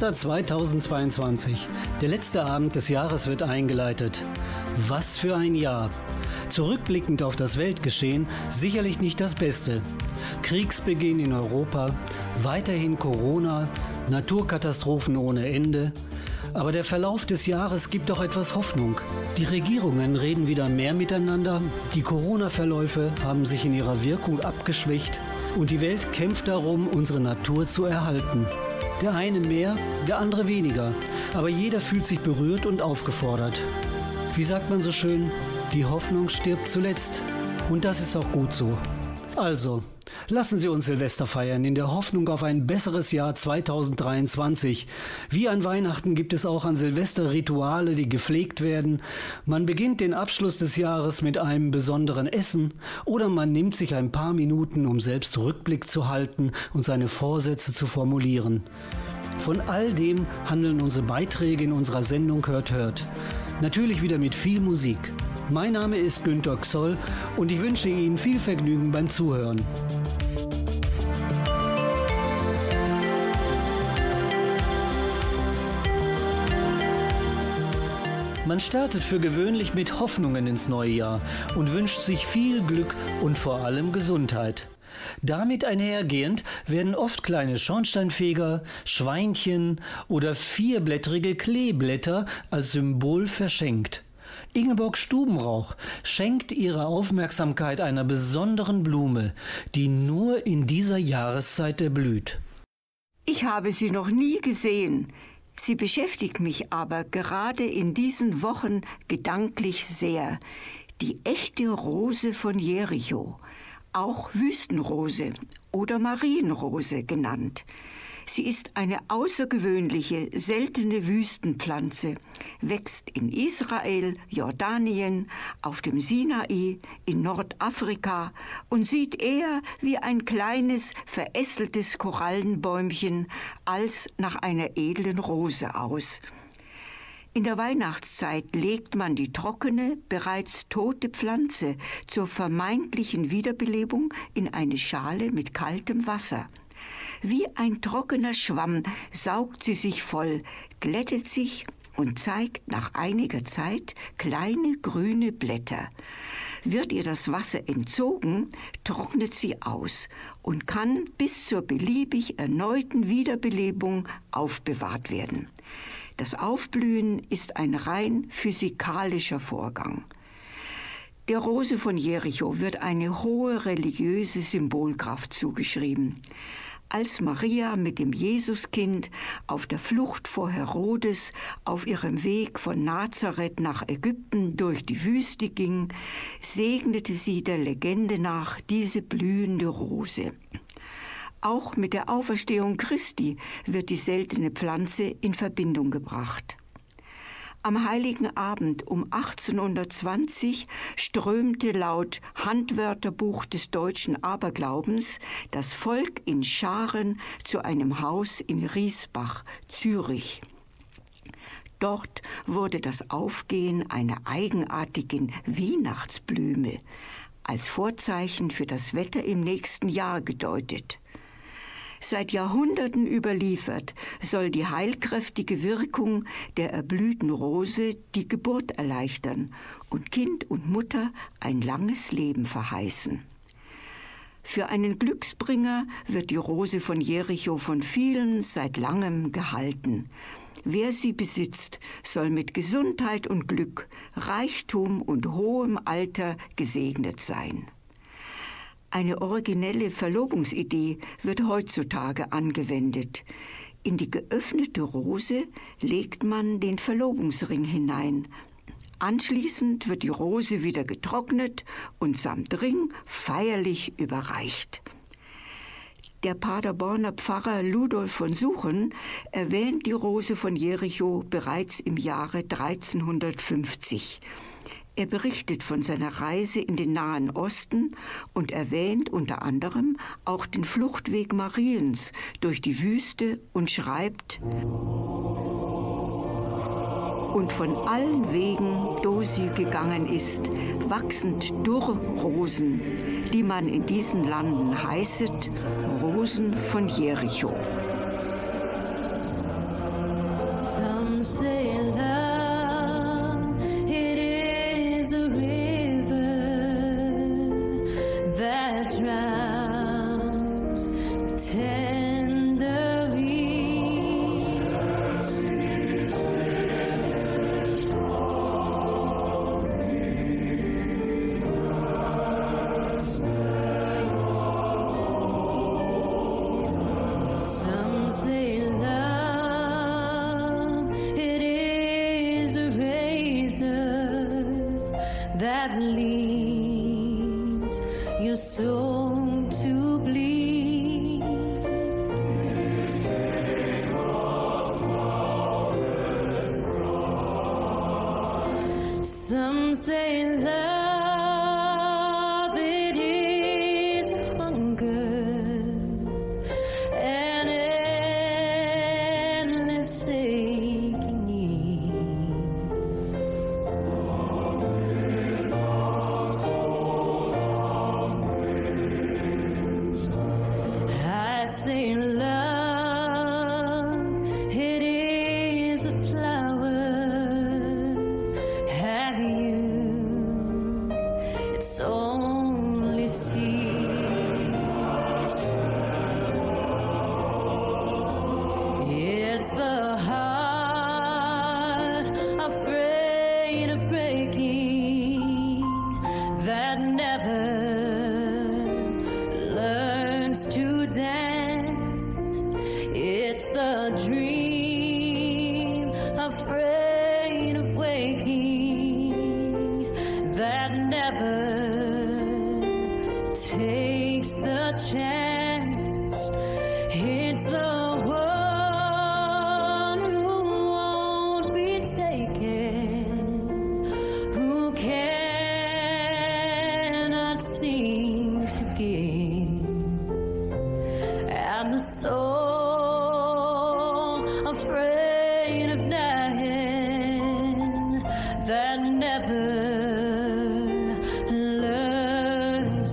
Silvester 2022. Der letzte Abend des Jahres wird eingeleitet. Was für ein Jahr. Zurückblickend auf das Weltgeschehen sicherlich nicht das Beste. Kriegsbeginn in Europa, weiterhin Corona, Naturkatastrophen ohne Ende. Aber der Verlauf des Jahres gibt doch etwas Hoffnung. Die Regierungen reden wieder mehr miteinander, die Corona-Verläufe haben sich in ihrer Wirkung abgeschwächt und die Welt kämpft darum, unsere Natur zu erhalten. Der eine mehr, der andere weniger. Aber jeder fühlt sich berührt und aufgefordert. Wie sagt man so schön, die Hoffnung stirbt zuletzt. Und das ist auch gut so. Also, lassen Sie uns Silvester feiern in der Hoffnung auf ein besseres Jahr 2023. Wie an Weihnachten gibt es auch an Silvester Rituale, die gepflegt werden. Man beginnt den Abschluss des Jahres mit einem besonderen Essen oder man nimmt sich ein paar Minuten, um selbst Rückblick zu halten und seine Vorsätze zu formulieren. Von all dem handeln unsere Beiträge in unserer Sendung Hört Hört. Natürlich wieder mit viel Musik. Mein Name ist Günter Xoll und ich wünsche Ihnen viel Vergnügen beim Zuhören. Man startet für gewöhnlich mit Hoffnungen ins neue Jahr und wünscht sich viel Glück und vor allem Gesundheit. Damit einhergehend werden oft kleine Schornsteinfeger, Schweinchen oder vierblättrige Kleeblätter als Symbol verschenkt. Ingeborg Stubenrauch schenkt ihre Aufmerksamkeit einer besonderen Blume, die nur in dieser Jahreszeit erblüht. Ich habe sie noch nie gesehen. Sie beschäftigt mich aber gerade in diesen Wochen gedanklich sehr. Die echte Rose von Jericho, auch Wüstenrose oder Marienrose genannt. Sie ist eine außergewöhnliche, seltene Wüstenpflanze, wächst in Israel, Jordanien, auf dem Sinai, in Nordafrika und sieht eher wie ein kleines, verästeltes Korallenbäumchen als nach einer edlen Rose aus. In der Weihnachtszeit legt man die trockene, bereits tote Pflanze zur vermeintlichen Wiederbelebung in eine Schale mit kaltem Wasser. Wie ein trockener Schwamm saugt sie sich voll, glättet sich und zeigt nach einiger Zeit kleine grüne Blätter. Wird ihr das Wasser entzogen, trocknet sie aus und kann bis zur beliebig erneuten Wiederbelebung aufbewahrt werden. Das Aufblühen ist ein rein physikalischer Vorgang. Der Rose von Jericho wird eine hohe religiöse Symbolkraft zugeschrieben als Maria mit dem Jesuskind auf der Flucht vor Herodes auf ihrem Weg von Nazareth nach Ägypten durch die Wüste ging, segnete sie der Legende nach diese blühende Rose. Auch mit der Auferstehung Christi wird die seltene Pflanze in Verbindung gebracht. Am heiligen Abend um 1820 strömte laut Handwörterbuch des deutschen Aberglaubens das Volk in Scharen zu einem Haus in Riesbach, Zürich. Dort wurde das Aufgehen einer eigenartigen Weihnachtsblume als Vorzeichen für das Wetter im nächsten Jahr gedeutet. Seit Jahrhunderten überliefert, soll die heilkräftige Wirkung der erblühten Rose die Geburt erleichtern und Kind und Mutter ein langes Leben verheißen. Für einen Glücksbringer wird die Rose von Jericho von vielen seit langem gehalten. Wer sie besitzt, soll mit Gesundheit und Glück, Reichtum und hohem Alter gesegnet sein. Eine originelle Verlobungsidee wird heutzutage angewendet. In die geöffnete Rose legt man den Verlobungsring hinein. Anschließend wird die Rose wieder getrocknet und samt Ring feierlich überreicht. Der Paderborner Pfarrer Ludolf von Suchen erwähnt die Rose von Jericho bereits im Jahre 1350. Er berichtet von seiner Reise in den Nahen Osten und erwähnt unter anderem auch den Fluchtweg Mariens durch die Wüste und schreibt, und von allen Wegen, do sie gegangen ist, wachsend Durrrosen, die man in diesen Landen heißet, Rosen von Jericho. Some say love, a river that drowns auch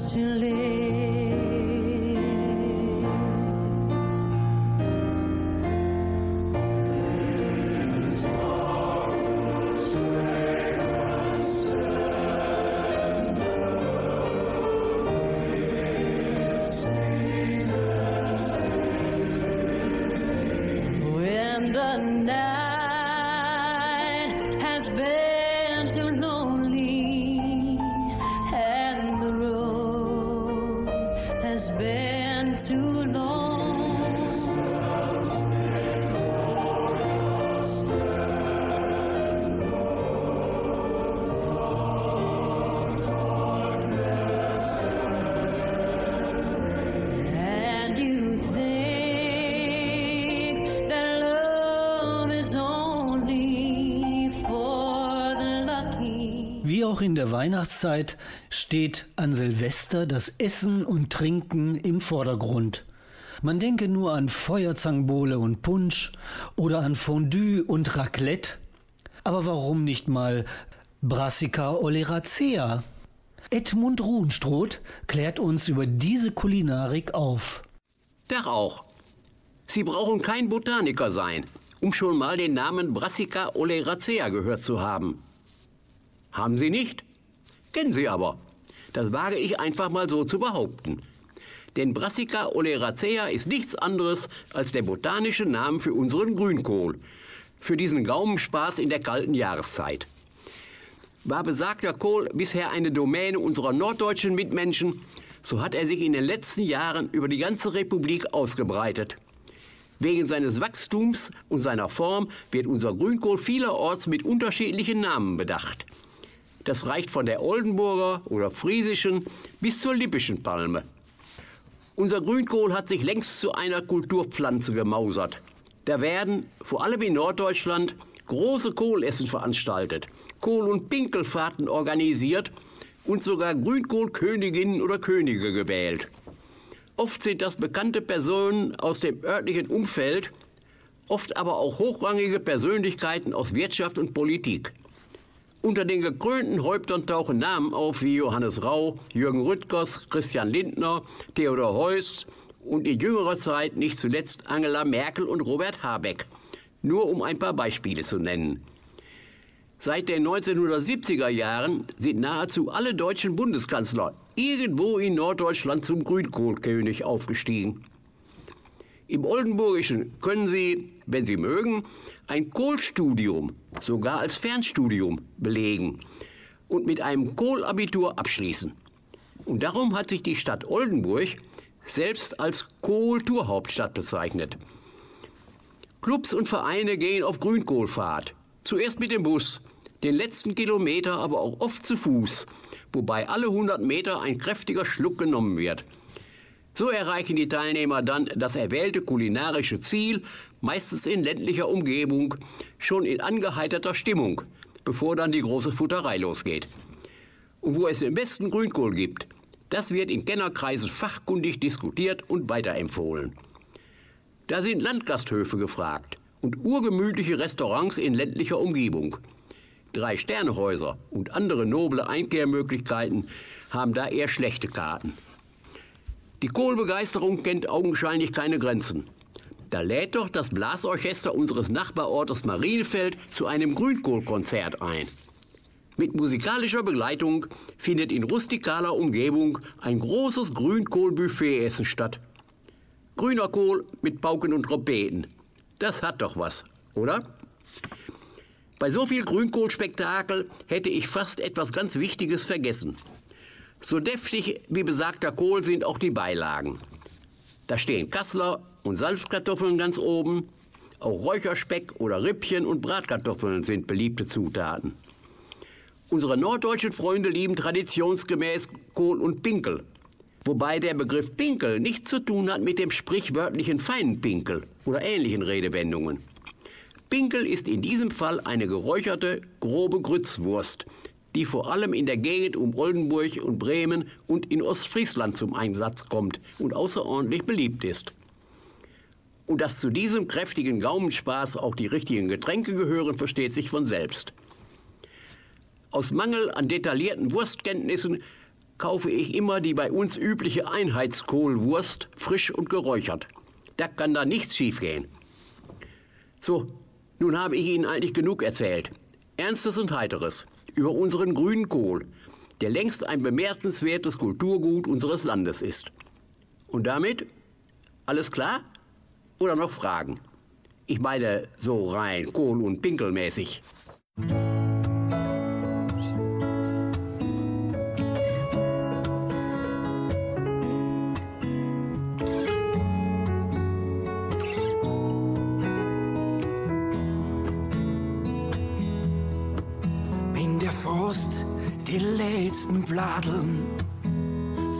in der Weihnachtszeit steht an Silvester das Essen und Trinken im Vordergrund. Man denke nur an Feuerzangenbowle und Punsch oder an Fondue und Raclette. Aber warum nicht mal Brassica oleracea? Edmund Ruhenstroth klärt uns über diese Kulinarik auf. Dach auch. Sie brauchen kein Botaniker sein, um schon mal den Namen Brassica oleracea gehört zu haben. Haben Sie nicht? Kennen Sie aber. Das wage ich einfach mal so zu behaupten. Denn Brassica oleracea ist nichts anderes als der botanische Name für unseren Grünkohl. Für diesen Gaumenspaß in der kalten Jahreszeit. War besagter Kohl bisher eine Domäne unserer norddeutschen Mitmenschen, so hat er sich in den letzten Jahren über die ganze Republik ausgebreitet. Wegen seines Wachstums und seiner Form wird unser Grünkohl vielerorts mit unterschiedlichen Namen bedacht. Das reicht von der Oldenburger oder Friesischen bis zur Lippischen Palme. Unser Grünkohl hat sich längst zu einer Kulturpflanze gemausert. Da werden, vor allem in Norddeutschland, große Kohlessen veranstaltet, Kohl- und Pinkelfahrten organisiert und sogar Grünkohlköniginnen oder Könige gewählt. Oft sind das bekannte Personen aus dem örtlichen Umfeld, oft aber auch hochrangige Persönlichkeiten aus Wirtschaft und Politik. Unter den gekrönten Häuptern tauchen Namen auf wie Johannes Rau, Jürgen Rüttgers, Christian Lindner, Theodor Heuss und in jüngerer Zeit nicht zuletzt Angela Merkel und Robert Habeck. Nur um ein paar Beispiele zu nennen. Seit den 1970er Jahren sind nahezu alle deutschen Bundeskanzler irgendwo in Norddeutschland zum Grünkohlkönig aufgestiegen. Im Oldenburgischen können Sie, wenn Sie mögen, ein Kohlstudium, sogar als Fernstudium, belegen und mit einem Kohlabitur abschließen. Und darum hat sich die Stadt Oldenburg selbst als Kohltourhauptstadt bezeichnet. Clubs und Vereine gehen auf Grünkohlfahrt. Zuerst mit dem Bus, den letzten Kilometer aber auch oft zu Fuß, wobei alle 100 Meter ein kräftiger Schluck genommen wird. So erreichen die Teilnehmer dann das erwählte kulinarische Ziel, meistens in ländlicher Umgebung, schon in angeheiterter Stimmung, bevor dann die große Futterei losgeht. Und wo es den besten Grünkohl gibt, das wird in Kennerkreisen fachkundig diskutiert und weiterempfohlen. Da sind Landgasthöfe gefragt und urgemütliche Restaurants in ländlicher Umgebung. Drei Sternehäuser und andere noble Einkehrmöglichkeiten haben da eher schlechte Karten. Die Kohlbegeisterung kennt augenscheinlich keine Grenzen. Da lädt doch das Blasorchester unseres Nachbarortes Marienfeld zu einem Grünkohlkonzert ein. Mit musikalischer Begleitung findet in rustikaler Umgebung ein großes Grünkohlbuffetessen statt. Grüner Kohl mit Pauken und Trompeten. Das hat doch was, oder? Bei so viel Grünkohlspektakel hätte ich fast etwas ganz Wichtiges vergessen. So deftig wie besagter Kohl sind auch die Beilagen. Da stehen Kassler und Salzkartoffeln ganz oben. Auch Räucherspeck oder Rippchen und Bratkartoffeln sind beliebte Zutaten. Unsere norddeutschen Freunde lieben traditionsgemäß Kohl und Pinkel. Wobei der Begriff Pinkel nichts zu tun hat mit dem sprichwörtlichen feinen Pinkel oder ähnlichen Redewendungen. Pinkel ist in diesem Fall eine geräucherte, grobe Grützwurst, die vor allem in der Gegend um Oldenburg und Bremen und in Ostfriesland zum Einsatz kommt und außerordentlich beliebt ist. Und dass zu diesem kräftigen Gaumenspaß auch die richtigen Getränke gehören, versteht sich von selbst. Aus Mangel an detaillierten Wurstkenntnissen kaufe ich immer die bei uns übliche Einheitskohlwurst, frisch und geräuchert. Da kann da nichts schiefgehen. So, nun habe ich Ihnen eigentlich genug erzählt. Ernstes und Heiteres über unseren grünen Kohl, der längst ein bemerkenswertes Kulturgut unseres Landes ist. Und damit alles klar? Oder noch Fragen? Ich meine so rein Kohl- und Pinkelmäßig. Letzten Bladeln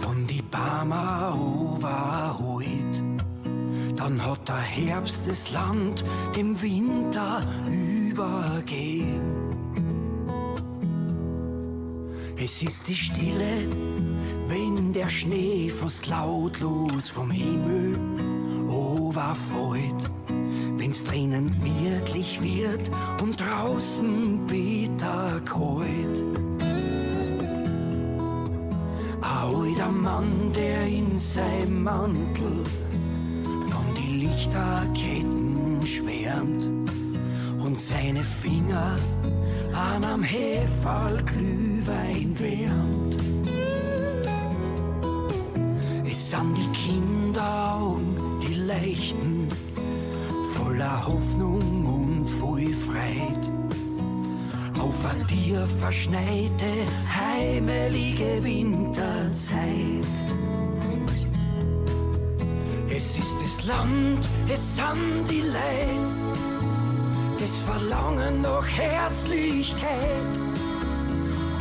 von die Barmer overholt. Dann hat der Herbst das Land dem Winter übergeben. Es ist die Stille, wenn der Schnee fast lautlos vom Himmel overfällt wenn's drinnen gemütlich wird und draußen bitter kalt. Alter Mann, der in seinem Mantel von die Lichterketten schwärmt und seine Finger an am Heferl Glühwein wärmt. Es sind die Kinderaugen, die leichten voller Hoffnung und voll Freit. Auf a dir verschneite, heimelige Winterzeit. Es ist das Land, es sind die Leid, das Verlangen nach Herzlichkeit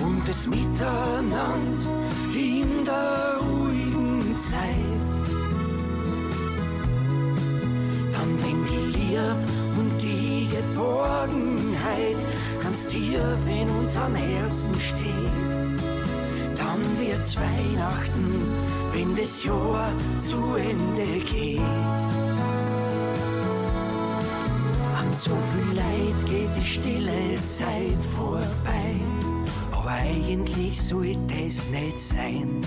und das Miteinander in der ruhigen Zeit. Dann, wenn die Liebe und die Geborgenheit ganz tief in unserem Herzen steht, dann wird's Weihnachten, wenn das Jahr zu Ende geht. An so viel Leid geht die stille Zeit vorbei. Aber eigentlich soll das nicht sein,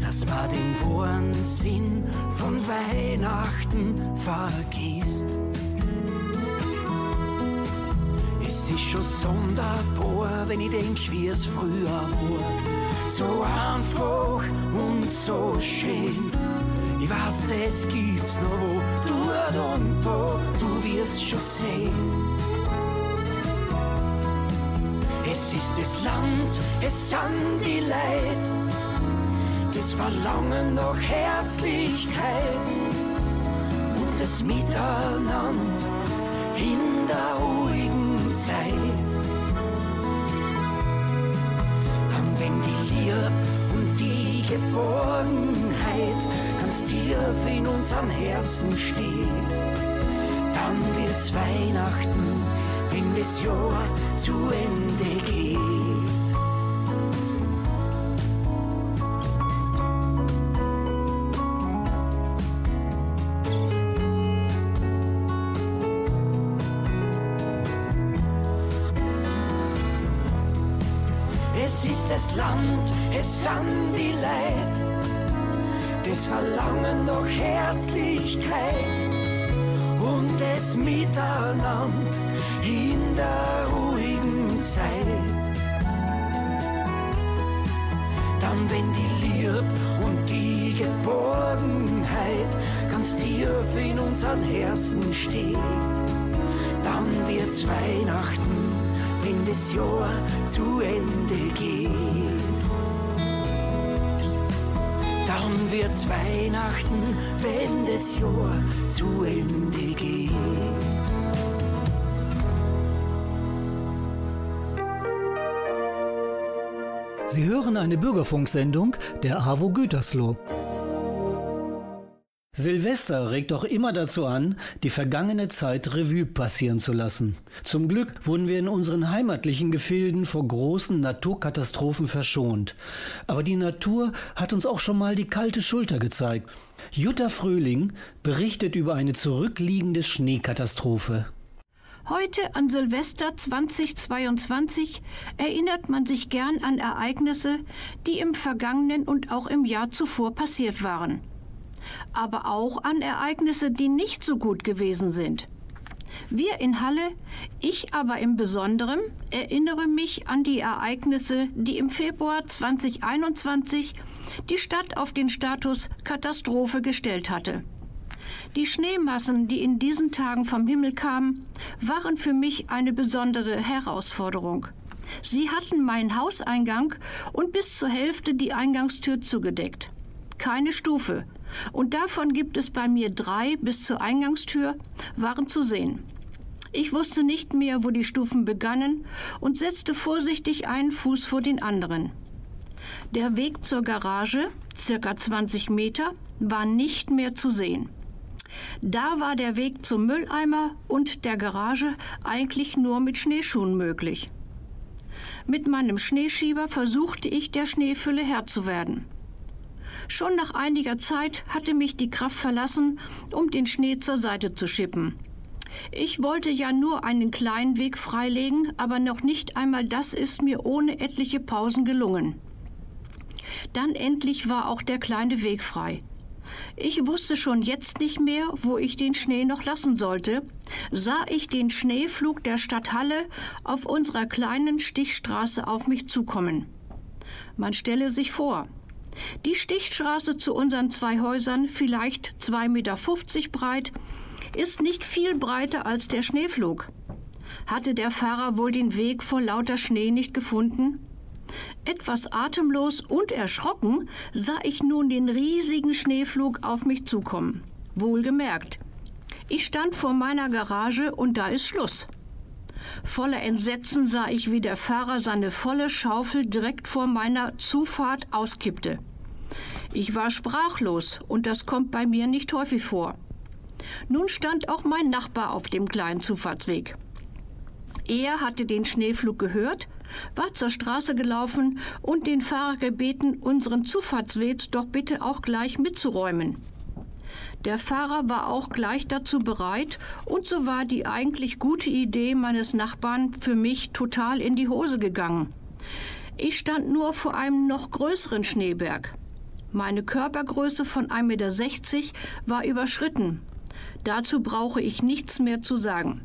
dass man den wahren Sinn von Weihnachten vergisst. Es ist schon sonderbar, wenn ich denk, wie es früher war. So einfach und so schön. Ich weiß, das gibt's noch wo, dort und da, du wirst schon sehen. Es ist das Land, es sind die Leid, das Verlangen nach Herzlichkeit und das Miteinander in der ruhigen Zeit. Dann, wenn die Liebe und die Geborgenheit ganz tief in unserem Herzen steht, dann wird's Weihnachten, wenn das Jahr zu Ende geht. Land, es sind die Leid, das Verlangen nach Herzlichkeit und das Miteinander in der ruhigen Zeit. Dann, wenn die Liebe und die Geborgenheit ganz tief in unseren Herzen steht, dann wird's Weihnachten, wenn das Jahr zu Ende geht. Wird's Weihnachten, wenn das Jahr zu Ende geht. Sie hören eine Bürgerfunksendung der AWO Gütersloh. Silvester regt auch immer dazu an, die vergangene Zeit Revue passieren zu lassen. Zum Glück wurden wir in unseren heimatlichen Gefilden vor großen Naturkatastrophen verschont. Aber die Natur hat uns auch schon mal die kalte Schulter gezeigt. Jutta Fröhling berichtet über eine zurückliegende Schneekatastrophe. Heute an Silvester 2022 erinnert man sich gern an Ereignisse, die im vergangenen und auch im Jahr zuvor passiert waren. Aber auch an Ereignisse, die nicht so gut gewesen sind. Wir in Halle, ich aber im Besonderen, erinnere mich an die Ereignisse, die im Februar 2021 die Stadt auf den Status Katastrophe gestellt hatte. Die Schneemassen, die in diesen Tagen vom Himmel kamen, waren für mich eine besondere Herausforderung. Sie hatten meinen Hauseingang und bis zur Hälfte die Eingangstür zugedeckt. Keine Stufe. Und davon gibt es bei mir drei bis zur Eingangstür, waren zu sehen. Ich wusste nicht mehr, wo die Stufen begannen und setzte vorsichtig einen Fuß vor den anderen. Der Weg zur Garage, circa 20 Meter, war nicht mehr zu sehen. Da war der Weg zum Mülleimer und der Garage eigentlich nur mit Schneeschuhen möglich. Mit meinem Schneeschieber versuchte ich, der Schneefülle Herr zu werden. Schon nach einiger Zeit hatte mich die Kraft verlassen, um den Schnee zur Seite zu schippen. Ich wollte ja nur einen kleinen Weg freilegen, aber noch nicht einmal das ist mir ohne etliche Pausen gelungen. Dann endlich war auch der kleine Weg frei. Ich wusste schon jetzt nicht mehr, wo ich den Schnee noch lassen sollte, sah ich den Schneeflug der Stadt Halle auf unserer kleinen Stichstraße auf mich zukommen. Man stelle sich vor, die Stichstraße zu unseren zwei Häusern, vielleicht 2,50 Meter breit, ist nicht viel breiter als der Schneeflug. Hatte der Fahrer wohl den Weg vor lauter Schnee nicht gefunden? Etwas atemlos und erschrocken sah ich nun den riesigen Schneeflug auf mich zukommen. Wohlgemerkt. Ich stand vor meiner Garage und da ist Schluss. Voller Entsetzen sah ich, wie der Fahrer seine volle Schaufel direkt vor meiner Zufahrt auskippte. Ich war sprachlos und das kommt bei mir nicht häufig vor. Nun stand auch mein Nachbar auf dem kleinen Zufahrtsweg. Er hatte den Schneeflug gehört, war zur Straße gelaufen und den Fahrer gebeten, unseren Zufahrtsweg doch bitte auch gleich mitzuräumen. Der Fahrer war auch gleich dazu bereit und so war die eigentlich gute Idee meines Nachbarn für mich total in die Hose gegangen. Ich stand nur vor einem noch größeren Schneeberg. Meine Körpergröße von 1,60 Meter war überschritten. Dazu brauche ich nichts mehr zu sagen.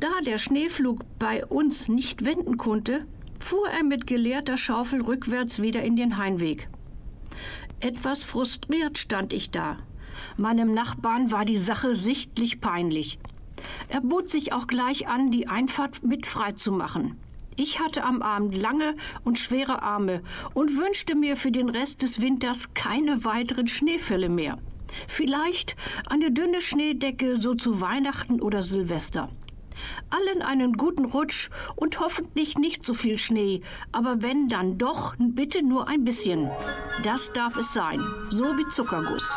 Da der Schneeflug bei uns nicht wenden konnte, fuhr er mit geleerter Schaufel rückwärts wieder in den Heimweg. Etwas frustriert stand ich da. Meinem Nachbarn war die Sache sichtlich peinlich. Er bot sich auch gleich an, die Einfahrt mit frei zu machen. Ich hatte am Abend lange und schwere Arme und wünschte mir für den Rest des Winters keine weiteren Schneefälle mehr. Vielleicht eine dünne Schneedecke so zu Weihnachten oder Silvester. Allen einen guten Rutsch und hoffentlich nicht so viel Schnee, aber wenn dann doch, bitte nur ein bisschen. Das darf es sein, so wie Zuckerguss.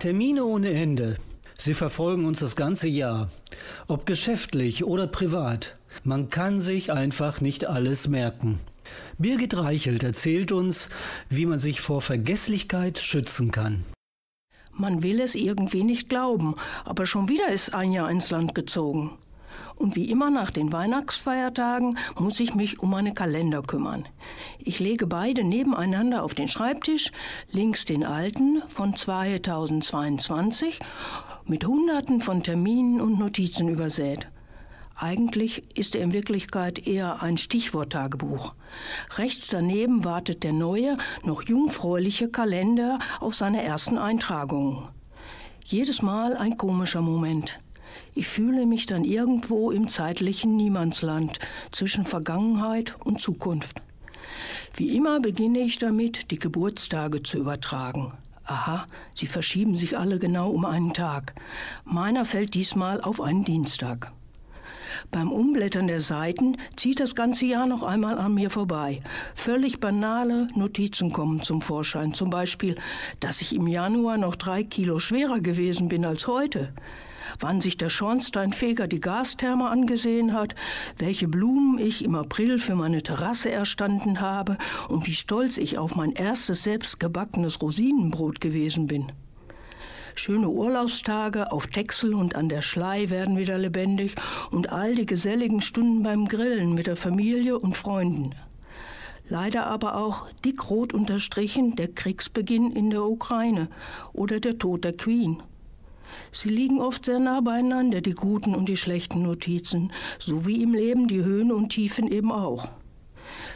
Termine ohne Ende. Sie verfolgen uns das ganze Jahr. Ob geschäftlich oder privat. Man kann sich einfach nicht alles merken. Birgit Reichelt erzählt uns, wie man sich vor Vergesslichkeit schützen kann. Man will es irgendwie nicht glauben, aber schon wieder ist ein Jahr ins Land gezogen. Und wie immer nach den Weihnachtsfeiertagen muss ich mich um meine Kalender kümmern. Ich lege beide nebeneinander auf den Schreibtisch, links den alten von 2022 mit Hunderten von Terminen und Notizen übersät. Eigentlich ist er in Wirklichkeit eher ein Stichworttagebuch. Rechts daneben wartet der neue, noch jungfräuliche Kalender auf seine ersten Eintragungen. Jedes Mal ein komischer Moment. Ich fühle mich dann irgendwo im zeitlichen Niemandsland zwischen Vergangenheit und Zukunft. Wie immer beginne ich damit, die Geburtstage zu übertragen. Aha, sie verschieben sich alle genau um einen Tag. Meiner fällt diesmal auf einen Dienstag. Beim Umblättern der Seiten zieht das ganze Jahr noch einmal an mir vorbei. Völlig banale Notizen kommen zum Vorschein. Zum Beispiel, dass ich im Januar noch drei Kilo schwerer gewesen bin als heute wann sich der Schornsteinfeger die Gastherme angesehen hat, welche Blumen ich im April für meine Terrasse erstanden habe und wie stolz ich auf mein erstes selbstgebackenes Rosinenbrot gewesen bin. Schöne Urlaubstage auf Texel und an der Schlei werden wieder lebendig und all die geselligen Stunden beim Grillen mit der Familie und Freunden. Leider aber auch dickrot unterstrichen der Kriegsbeginn in der Ukraine oder der Tod der Queen. Sie liegen oft sehr nah beieinander, die guten und die schlechten Notizen, so wie im Leben die Höhen und Tiefen eben auch.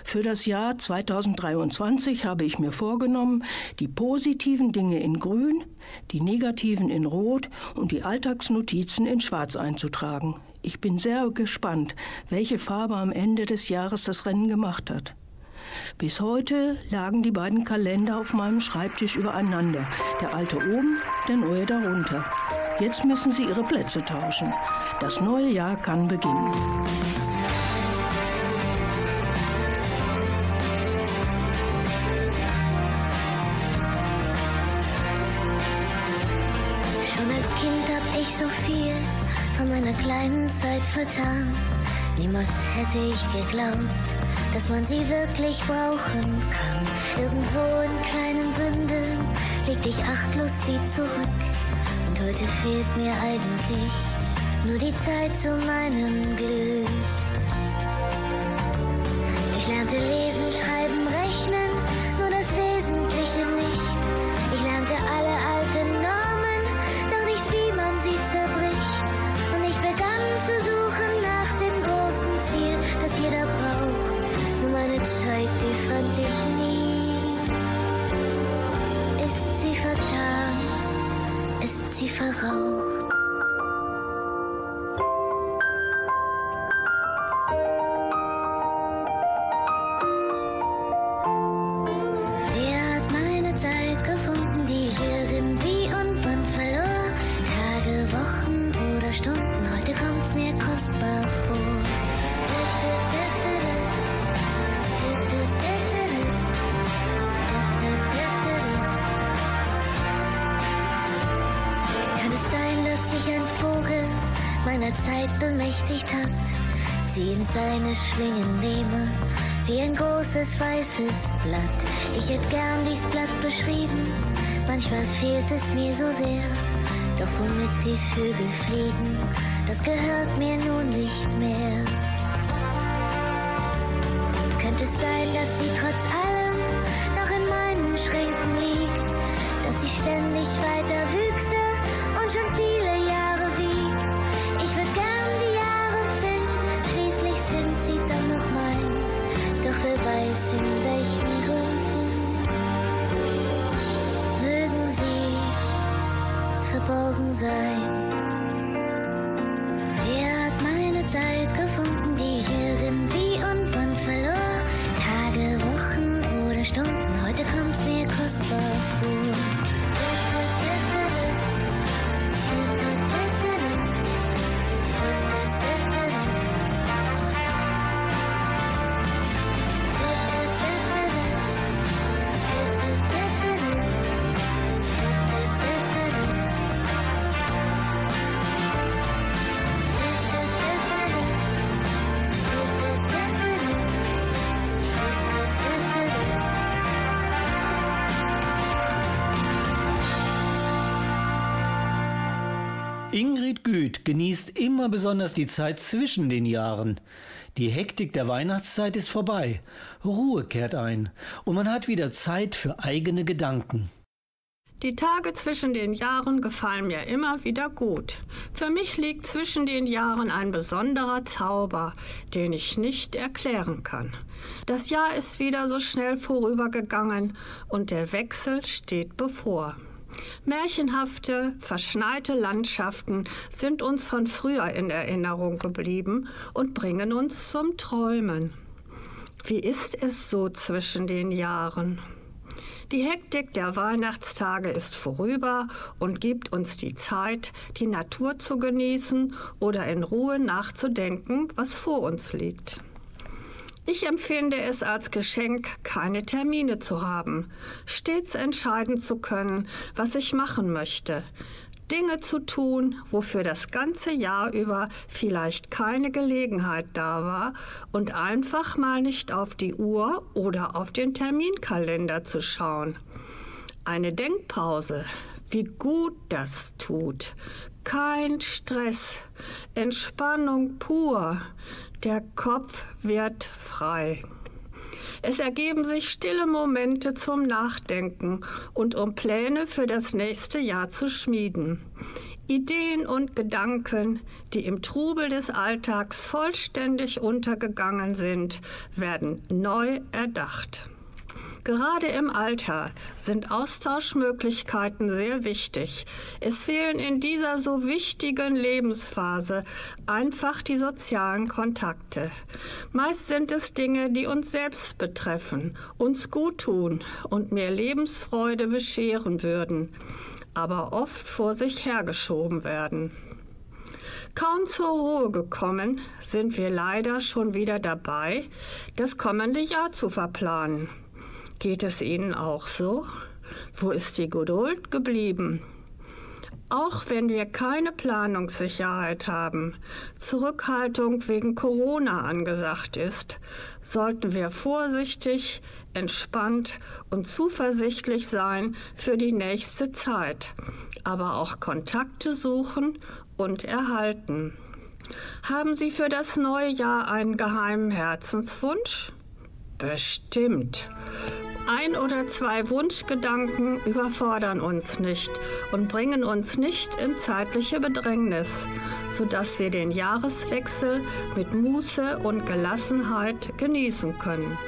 Für das Jahr 2023 habe ich mir vorgenommen, die positiven Dinge in grün, die negativen in rot und die Alltagsnotizen in schwarz einzutragen. Ich bin sehr gespannt, welche Farbe am Ende des Jahres das Rennen gemacht hat. Bis heute lagen die beiden Kalender auf meinem Schreibtisch übereinander. Der alte oben, der neue darunter. Jetzt müssen sie ihre Plätze tauschen. Das neue Jahr kann beginnen. Schon als Kind hab ich so viel von meiner kleinen Zeit vertan. Niemals hätte ich geglaubt, dass man sie wirklich brauchen kann. Irgendwo in kleinen Bündeln legte ich achtlos sie zurück. Und heute fehlt mir eigentlich nur die Zeit zu meinem Glück. Ich lernte lesen, schreiben, weißes Blatt. Ich hätte gern dies Blatt beschrieben, manchmal fehlt es mir so sehr. Doch womit die Vögel fliegen, das gehört mir nun nicht mehr. Könnte es sein, dass sie trotz genießt immer besonders die Zeit zwischen den Jahren. Die Hektik der Weihnachtszeit ist vorbei, Ruhe kehrt ein und man hat wieder Zeit für eigene Gedanken. Die Tage zwischen den Jahren gefallen mir immer wieder gut. Für mich liegt zwischen den Jahren ein besonderer Zauber, den ich nicht erklären kann. Das Jahr ist wieder so schnell vorübergegangen und der Wechsel steht bevor. Märchenhafte, verschneite Landschaften sind uns von früher in Erinnerung geblieben und bringen uns zum Träumen. Wie ist es so zwischen den Jahren? Die Hektik der Weihnachtstage ist vorüber und gibt uns die Zeit, die Natur zu genießen oder in Ruhe nachzudenken, was vor uns liegt. Ich empfinde es als Geschenk, keine Termine zu haben, stets entscheiden zu können, was ich machen möchte, Dinge zu tun, wofür das ganze Jahr über vielleicht keine Gelegenheit da war und einfach mal nicht auf die Uhr oder auf den Terminkalender zu schauen. Eine Denkpause, wie gut das tut. Kein Stress, Entspannung pur. Der Kopf wird frei. Es ergeben sich stille Momente zum Nachdenken und um Pläne für das nächste Jahr zu schmieden. Ideen und Gedanken, die im Trubel des Alltags vollständig untergegangen sind, werden neu erdacht. Gerade im Alter sind Austauschmöglichkeiten sehr wichtig. Es fehlen in dieser so wichtigen Lebensphase einfach die sozialen Kontakte. Meist sind es Dinge, die uns selbst betreffen, uns gut tun und mehr Lebensfreude bescheren würden, aber oft vor sich hergeschoben werden. Kaum zur Ruhe gekommen, sind wir leider schon wieder dabei, das kommende Jahr zu verplanen. Geht es Ihnen auch so? Wo ist die Geduld geblieben? Auch wenn wir keine Planungssicherheit haben, Zurückhaltung wegen Corona angesagt ist, sollten wir vorsichtig, entspannt und zuversichtlich sein für die nächste Zeit, aber auch Kontakte suchen und erhalten. Haben Sie für das neue Jahr einen geheimen Herzenswunsch? Bestimmt. Ein oder zwei Wunschgedanken überfordern uns nicht und bringen uns nicht in zeitliche Bedrängnis, sodass wir den Jahreswechsel mit Muße und Gelassenheit genießen können.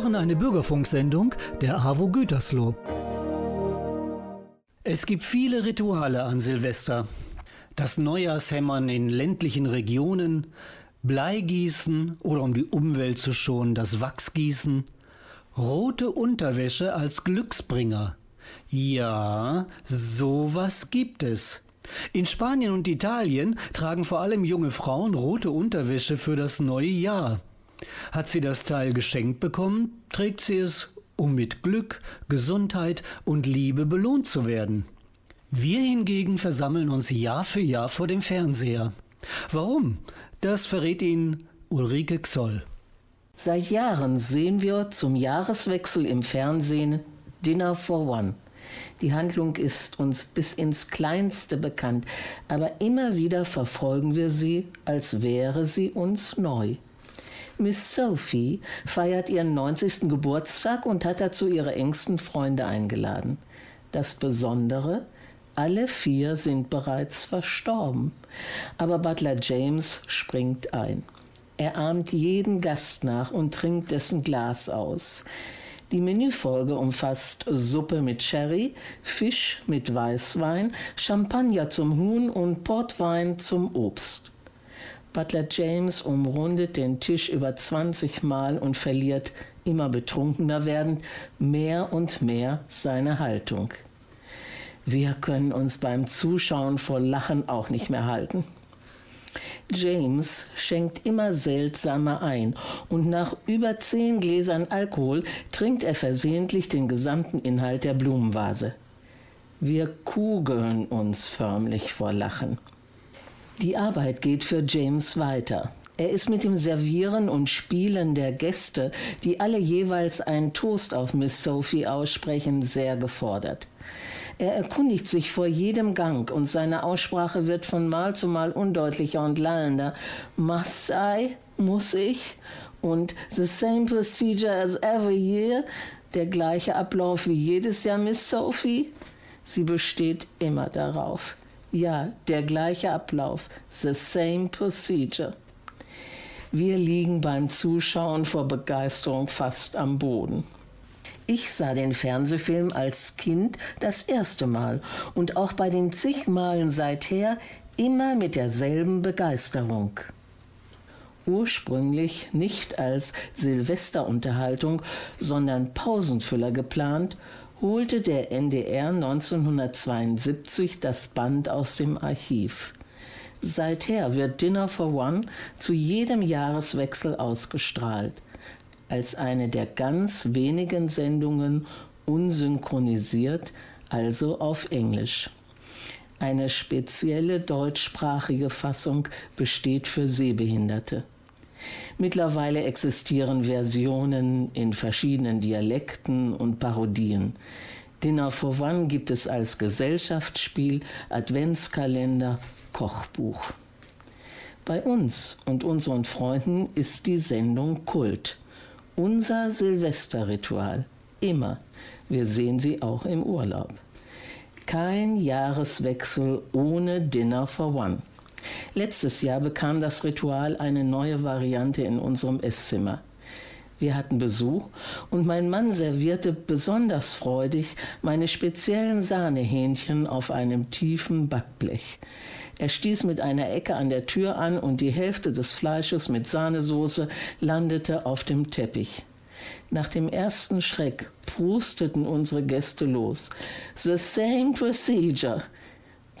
Hören eine Bürgerfunksendung der AWO Gütersloh. Es gibt viele Rituale an Silvester. Das Neujahrshämmern in ländlichen Regionen, Bleigießen oder um die Umwelt zu schonen, das Wachsgießen, rote Unterwäsche als Glücksbringer. Ja, sowas gibt es. In Spanien und Italien tragen vor allem junge Frauen rote Unterwäsche für das neue Jahr. Hat sie das Teil geschenkt bekommen, trägt sie es, um mit Glück, Gesundheit und Liebe belohnt zu werden. Wir hingegen versammeln uns Jahr für Jahr vor dem Fernseher. Warum? Das verrät Ihnen Ulrike Xoll. Seit Jahren sehen wir zum Jahreswechsel im Fernsehen Dinner for One. Die Handlung ist uns bis ins Kleinste bekannt, aber immer wieder verfolgen wir sie, als wäre sie uns neu. Miss Sophie feiert ihren 90. Geburtstag und hat dazu ihre engsten Freunde eingeladen. Das Besondere, alle vier sind bereits verstorben. Aber Butler James springt ein. Er ahmt jeden Gast nach und trinkt dessen Glas aus. Die Menüfolge umfasst Suppe mit Sherry, Fisch mit Weißwein, Champagner zum Huhn und Portwein zum Obst. Butler James umrundet den Tisch über 20 Mal und verliert, immer betrunkener werdend, mehr und mehr seine Haltung. Wir können uns beim Zuschauen vor Lachen auch nicht mehr halten. James schenkt immer seltsamer ein und nach über zehn Gläsern Alkohol trinkt er versehentlich den gesamten Inhalt der Blumenvase. Wir kugeln uns förmlich vor Lachen. Die Arbeit geht für James weiter. Er ist mit dem Servieren und Spielen der Gäste, die alle jeweils einen Toast auf Miss Sophie aussprechen, sehr gefordert. Er erkundigt sich vor jedem Gang und seine Aussprache wird von Mal zu Mal undeutlicher und lallender. Must I? Muss ich? Und the same procedure as every year? Der gleiche Ablauf wie jedes Jahr, Miss Sophie? Sie besteht immer darauf. Ja, der gleiche Ablauf. The same procedure. Wir liegen beim Zuschauen vor Begeisterung fast am Boden. Ich sah den Fernsehfilm als Kind das erste Mal und auch bei den zig Malen seither immer mit derselben Begeisterung. Ursprünglich nicht als Silvesterunterhaltung, sondern Pausenfüller geplant, holte der NDR 1972 das Band aus dem Archiv. Seither wird Dinner for One zu jedem Jahreswechsel ausgestrahlt als eine der ganz wenigen Sendungen unsynchronisiert, also auf Englisch. Eine spezielle deutschsprachige Fassung besteht für Sehbehinderte. Mittlerweile existieren Versionen in verschiedenen Dialekten und Parodien. Dinner for One gibt es als Gesellschaftsspiel, Adventskalender, Kochbuch. Bei uns und unseren Freunden ist die Sendung Kult unser Silvesterritual. Immer. Wir sehen sie auch im Urlaub. Kein Jahreswechsel ohne Dinner for One. Letztes Jahr bekam das Ritual eine neue Variante in unserem Esszimmer. Wir hatten Besuch und mein Mann servierte besonders freudig meine speziellen Sahnehähnchen auf einem tiefen Backblech. Er stieß mit einer Ecke an der Tür an und die Hälfte des Fleisches mit Sahnesoße landete auf dem Teppich. Nach dem ersten Schreck prusteten unsere Gäste los. The same procedure.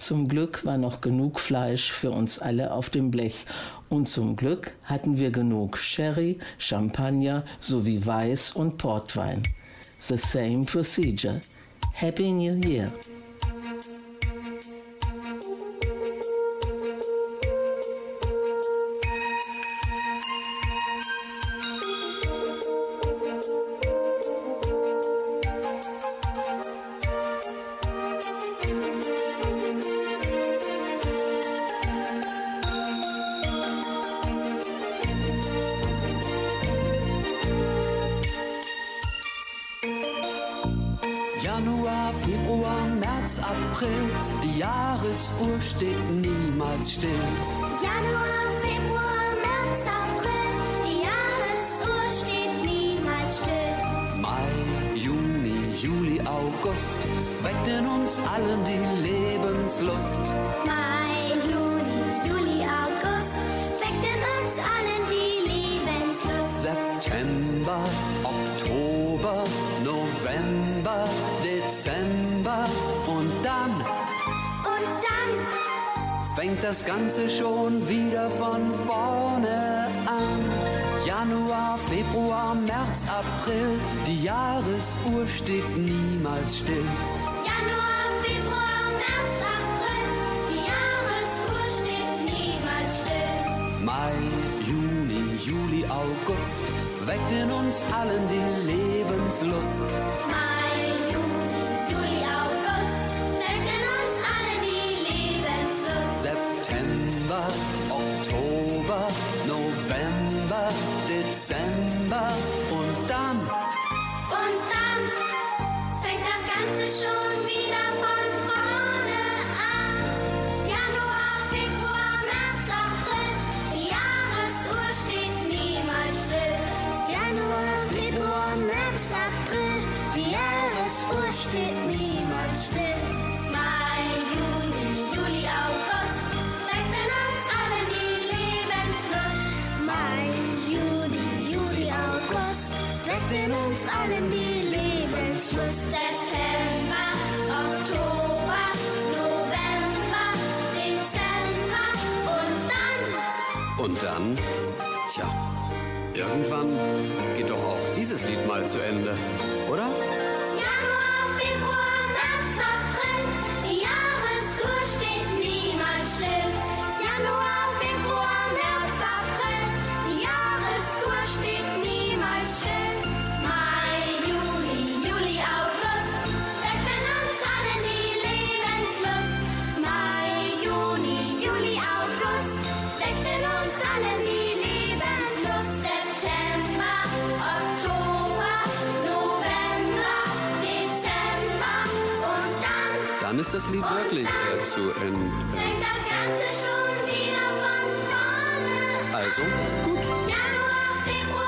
Zum Glück war noch genug Fleisch für uns alle auf dem Blech. Und zum Glück hatten wir genug Sherry, Champagner sowie Weiß und Portwein. The same procedure. Happy New Year! Das Ganze schon wieder von vorne an. Januar, Februar, März, April, die Jahresuhr steht niemals still. Januar, Februar, März, April, die Jahresuhr steht niemals still. Mai, Juni, Juli, August weckt in uns allen die Lebenslust. Mai, irgendwann geht doch auch dieses Lied mal zu Ende, oder? Ist das Lied wirklich äh, zu Ende. fängt das Ganze schon wieder von vorne. Also, gut. Januar, Februar,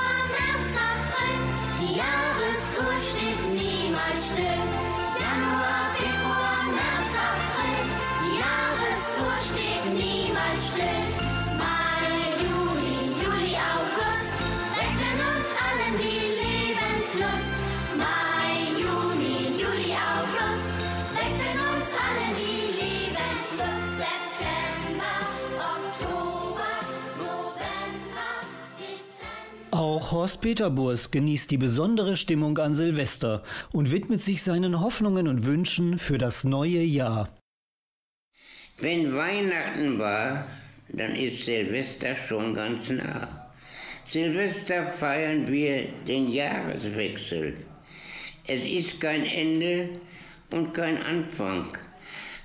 Horst Peter Burs genießt die besondere Stimmung an Silvester und widmet sich seinen Hoffnungen und Wünschen für das neue Jahr. Wenn Weihnachten war, dann ist Silvester schon ganz nah. Silvester feiern wir den Jahreswechsel. Es ist kein Ende und kein Anfang,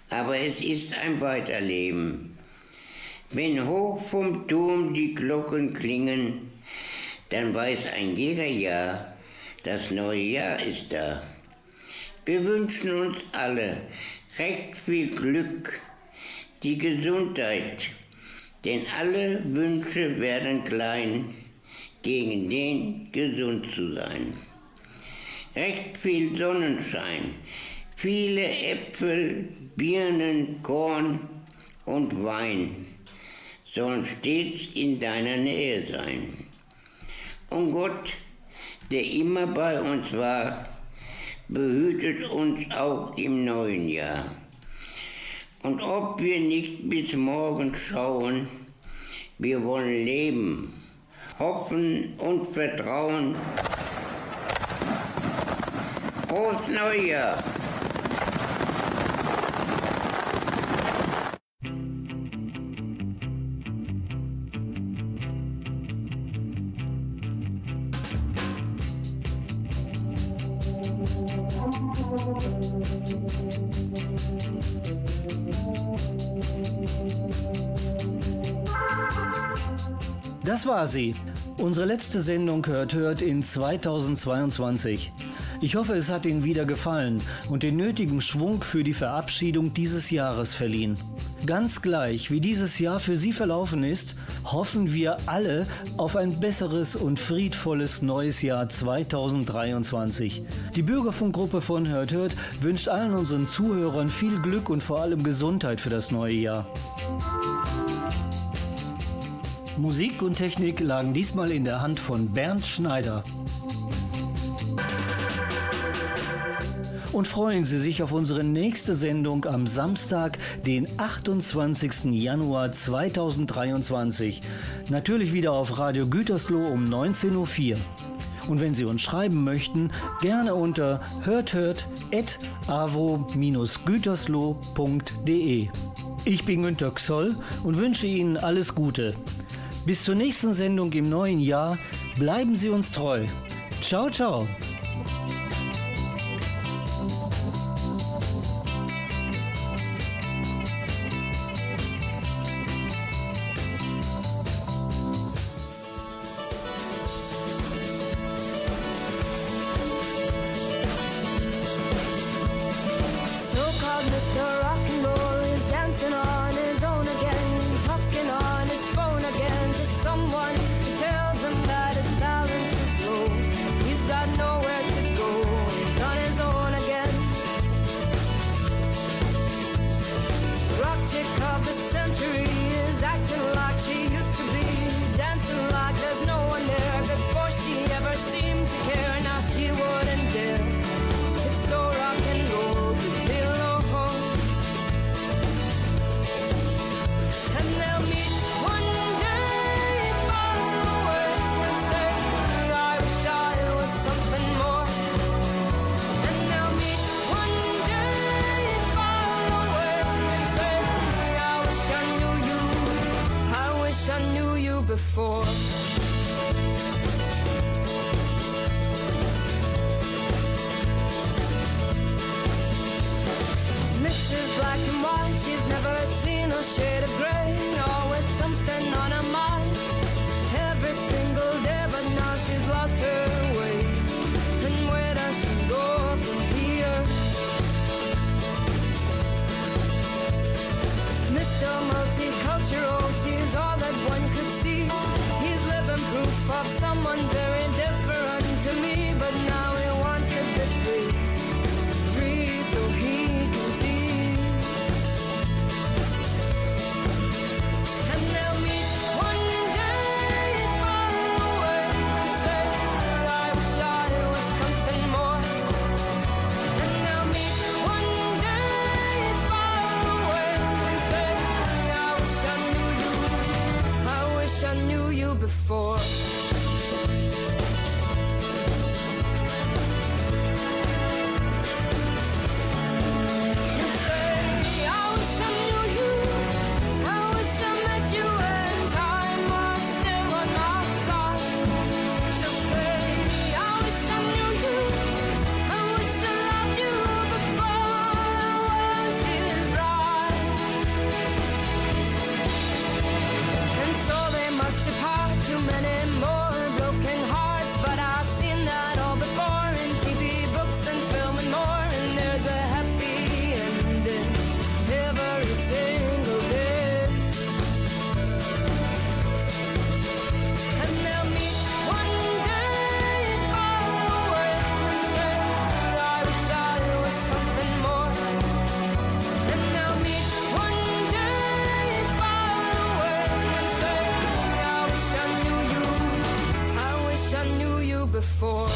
aber es ist ein Weiterleben. Wenn hoch vom Turm die Glocken klingen, dann weiß ein jeder Jahr, das neue Jahr ist da. Wir wünschen uns alle recht viel Glück, die Gesundheit, denn alle Wünsche werden klein, gegen den gesund zu sein. Recht viel Sonnenschein, viele Äpfel, Birnen, Korn und Wein sollen stets in deiner Nähe sein. Und Gott, der immer bei uns war, behütet uns auch im neuen Jahr. Und ob wir nicht bis morgen schauen, wir wollen leben, hoffen und vertrauen. Frohes Neujahr! Das war sie. Unsere letzte Sendung hört hört in 2022. Ich hoffe, es hat Ihnen wieder gefallen und den nötigen Schwung für die Verabschiedung dieses Jahres verliehen. Ganz gleich, wie dieses Jahr für Sie verlaufen ist, hoffen wir alle auf ein besseres und friedvolles neues Jahr 2023. Die Bürgerfunkgruppe von Hört Hört wünscht allen unseren Zuhörern viel Glück und vor allem Gesundheit für das neue Jahr. Musik und Technik lagen diesmal in der Hand von Bernd Schneider. und freuen Sie sich auf unsere nächste Sendung am Samstag, den 28. Januar 2023. Natürlich wieder auf Radio Gütersloh um 19.04 Uhr. Und wenn Sie uns schreiben möchten, gerne unter hörthört.avo-gütersloh.de. Ich bin Günter Xoll und wünsche Ihnen alles Gute. Bis zur nächsten Sendung im neuen Jahr bleiben Sie uns treu. Ciao, ciao. before.